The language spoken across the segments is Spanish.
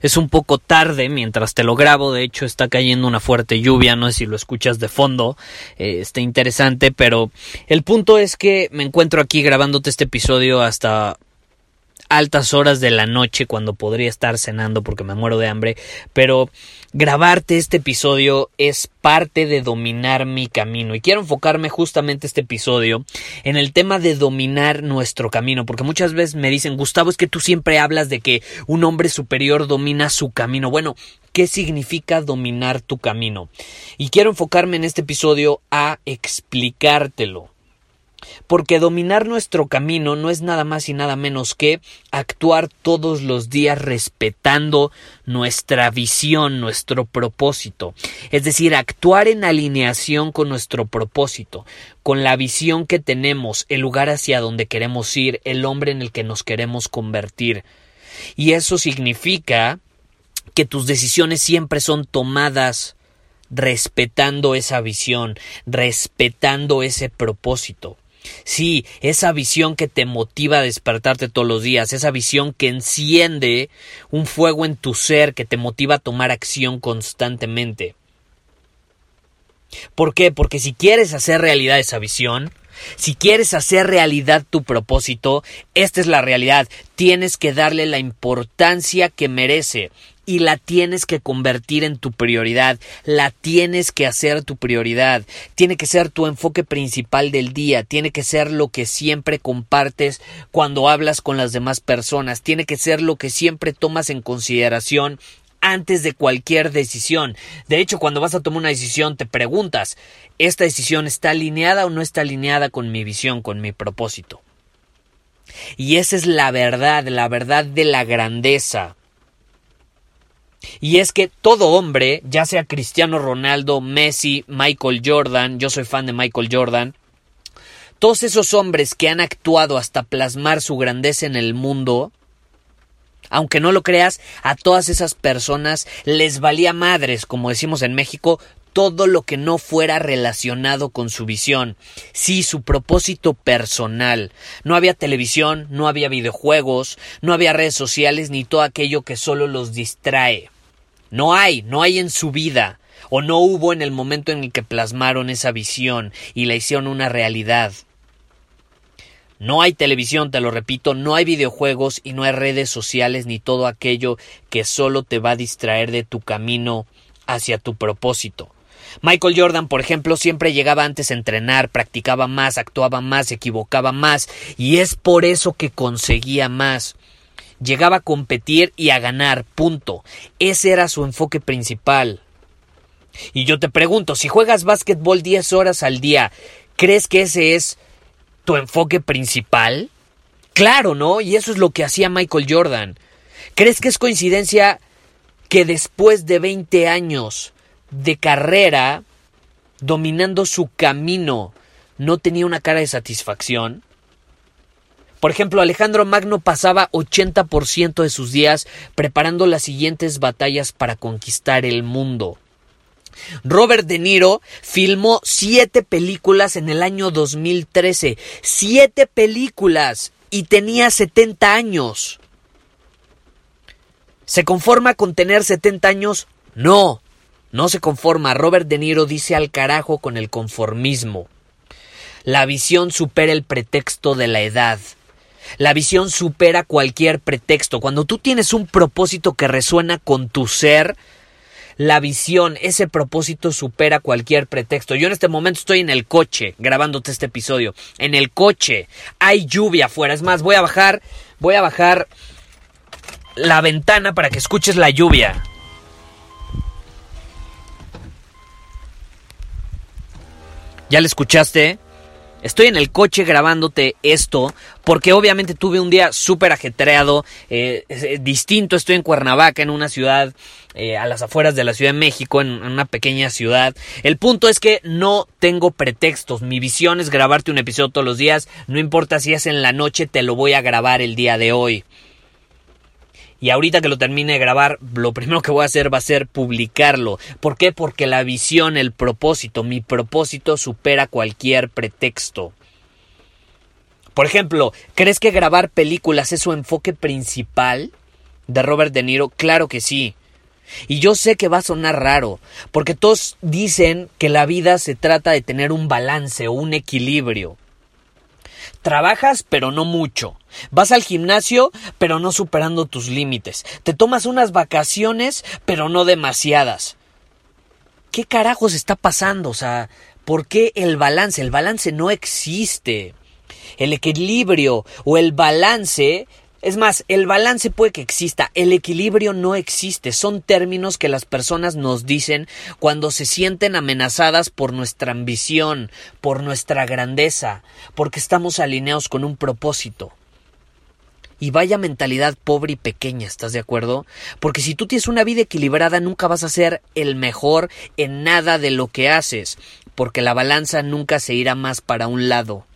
Es un poco tarde mientras te lo grabo, de hecho está cayendo una fuerte lluvia, no sé si lo escuchas de fondo, eh, está interesante, pero el punto es que me encuentro aquí grabándote este episodio hasta altas horas de la noche cuando podría estar cenando porque me muero de hambre, pero grabarte este episodio es parte de dominar mi camino y quiero enfocarme justamente este episodio en el tema de dominar nuestro camino porque muchas veces me dicen Gustavo es que tú siempre hablas de que un hombre superior domina su camino bueno ¿Qué significa dominar tu camino? Y quiero enfocarme en este episodio a explicártelo. Porque dominar nuestro camino no es nada más y nada menos que actuar todos los días respetando nuestra visión, nuestro propósito. Es decir, actuar en alineación con nuestro propósito, con la visión que tenemos, el lugar hacia donde queremos ir, el hombre en el que nos queremos convertir. Y eso significa que tus decisiones siempre son tomadas respetando esa visión, respetando ese propósito. Sí, esa visión que te motiva a despertarte todos los días, esa visión que enciende un fuego en tu ser, que te motiva a tomar acción constantemente. ¿Por qué? Porque si quieres hacer realidad esa visión, si quieres hacer realidad tu propósito, esta es la realidad. Tienes que darle la importancia que merece y la tienes que convertir en tu prioridad, la tienes que hacer tu prioridad, tiene que ser tu enfoque principal del día, tiene que ser lo que siempre compartes cuando hablas con las demás personas, tiene que ser lo que siempre tomas en consideración antes de cualquier decisión. De hecho, cuando vas a tomar una decisión te preguntas, ¿esta decisión está alineada o no está alineada con mi visión, con mi propósito? Y esa es la verdad, la verdad de la grandeza. Y es que todo hombre, ya sea Cristiano Ronaldo, Messi, Michael Jordan, yo soy fan de Michael Jordan, todos esos hombres que han actuado hasta plasmar su grandeza en el mundo, aunque no lo creas, a todas esas personas les valía madres, como decimos en México, todo lo que no fuera relacionado con su visión, sí, su propósito personal. No había televisión, no había videojuegos, no había redes sociales ni todo aquello que solo los distrae. No hay, no hay en su vida, o no hubo en el momento en el que plasmaron esa visión y la hicieron una realidad. No hay televisión, te lo repito, no hay videojuegos y no hay redes sociales ni todo aquello que solo te va a distraer de tu camino hacia tu propósito. Michael Jordan, por ejemplo, siempre llegaba antes a entrenar, practicaba más, actuaba más, se equivocaba más, y es por eso que conseguía más. Llegaba a competir y a ganar, punto. Ese era su enfoque principal. Y yo te pregunto, si juegas básquetbol 10 horas al día, ¿crees que ese es tu enfoque principal? Claro, ¿no? Y eso es lo que hacía Michael Jordan. ¿Crees que es coincidencia que después de 20 años de carrera, dominando su camino, no tenía una cara de satisfacción? Por ejemplo, Alejandro Magno pasaba 80% de sus días preparando las siguientes batallas para conquistar el mundo. Robert De Niro filmó siete películas en el año 2013. Siete películas. Y tenía 70 años. ¿Se conforma con tener 70 años? No. No se conforma. Robert De Niro dice al carajo con el conformismo. La visión supera el pretexto de la edad. La visión supera cualquier pretexto. Cuando tú tienes un propósito que resuena con tu ser, la visión, ese propósito supera cualquier pretexto. Yo en este momento estoy en el coche grabándote este episodio. En el coche. Hay lluvia afuera. Es más, voy a bajar, voy a bajar la ventana para que escuches la lluvia. ¿Ya le escuchaste? Estoy en el coche grabándote esto porque obviamente tuve un día súper ajetreado, eh, distinto. Estoy en Cuernavaca, en una ciudad eh, a las afueras de la Ciudad de México, en, en, una pequeña ciudad. El punto es que no tengo pretextos. Mi visión es grabarte un episodio todos los días. No importa si es en la noche, te lo voy a grabar el día de hoy. Y ahorita que lo termine de grabar, lo primero que voy a hacer va a ser publicarlo. ¿Por qué? Porque la visión, el propósito, mi propósito supera cualquier pretexto. Por ejemplo, ¿crees que grabar películas es su enfoque principal de Robert De Niro? Claro que sí. Y yo sé que va a sonar raro, porque todos dicen que la vida se trata de tener un balance o un equilibrio. Trabajas, pero no mucho. Vas al gimnasio, pero no superando tus límites. Te tomas unas vacaciones, pero no demasiadas. ¿Qué carajos está pasando? O sea, ¿por qué el balance? El balance no existe. El equilibrio o el balance es más, el balance puede que exista, el equilibrio no existe. Son términos que las personas nos dicen cuando se sienten amenazadas por nuestra ambición, por nuestra grandeza, porque estamos alineados con un propósito. Y vaya mentalidad pobre y pequeña, ¿estás de acuerdo? Porque si tú tienes una vida equilibrada nunca vas a ser el mejor en nada de lo que haces, porque la balanza nunca se irá más para un lado.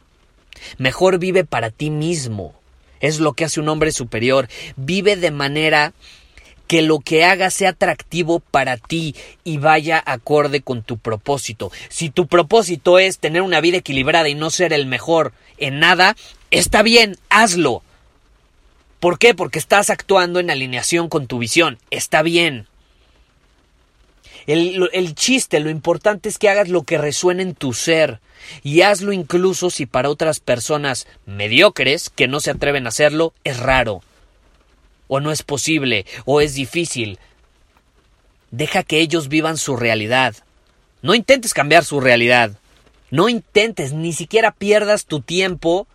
Mejor vive para ti mismo es lo que hace un hombre superior. Vive de manera que lo que haga sea atractivo para ti y vaya acorde con tu propósito. Si tu propósito es tener una vida equilibrada y no ser el mejor en nada, está bien, hazlo. ¿Por qué? Porque estás actuando en alineación con tu visión. Está bien. El, chiste, lo importante es que hagas lo que resuene en tu ser. Y hazlo incluso si para otras personas mediocres que no se atreven a hacerlo es raro. O no es posible, o es difícil. Deja que ellos vivan su realidad. No intentes cambiar su realidad. No intentes, ni siquiera pierdas tu tiempo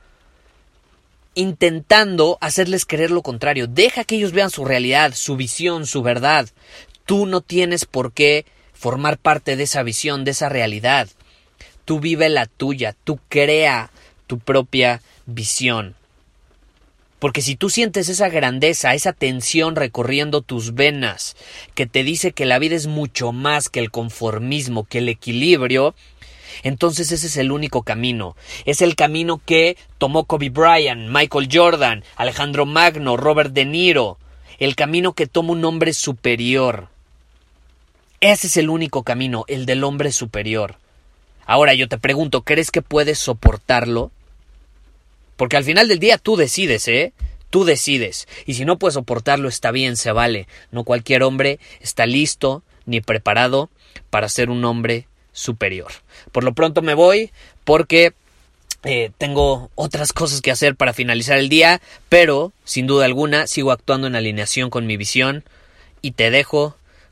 intentando hacerles creer lo contrario. Deja que ellos vean su realidad, su visión, su verdad. Tú no tienes por qué formar parte de esa visión, de esa realidad. Tú vive la tuya, tú crea tu propia visión. Porque si tú sientes esa grandeza, esa tensión recorriendo tus venas, que te dice que la vida es mucho más que el conformismo, que el equilibrio, entonces ese es el único camino. Es el camino que tomó Kobe Bryant, Michael Jordan, Alejandro Magno, Robert De Niro. El camino que toma un hombre superior. Ese es el único camino, el del hombre superior. Ahora yo te pregunto, ¿crees que puedes soportarlo? Porque al final del día tú decides, ¿eh? Tú decides. Y si no puedes soportarlo, está bien, se vale. No cualquier hombre está listo ni preparado para ser un hombre superior. Por lo pronto me voy porque eh, tengo otras cosas que hacer para finalizar el día, pero sin duda alguna sigo actuando en alineación con mi visión y te dejo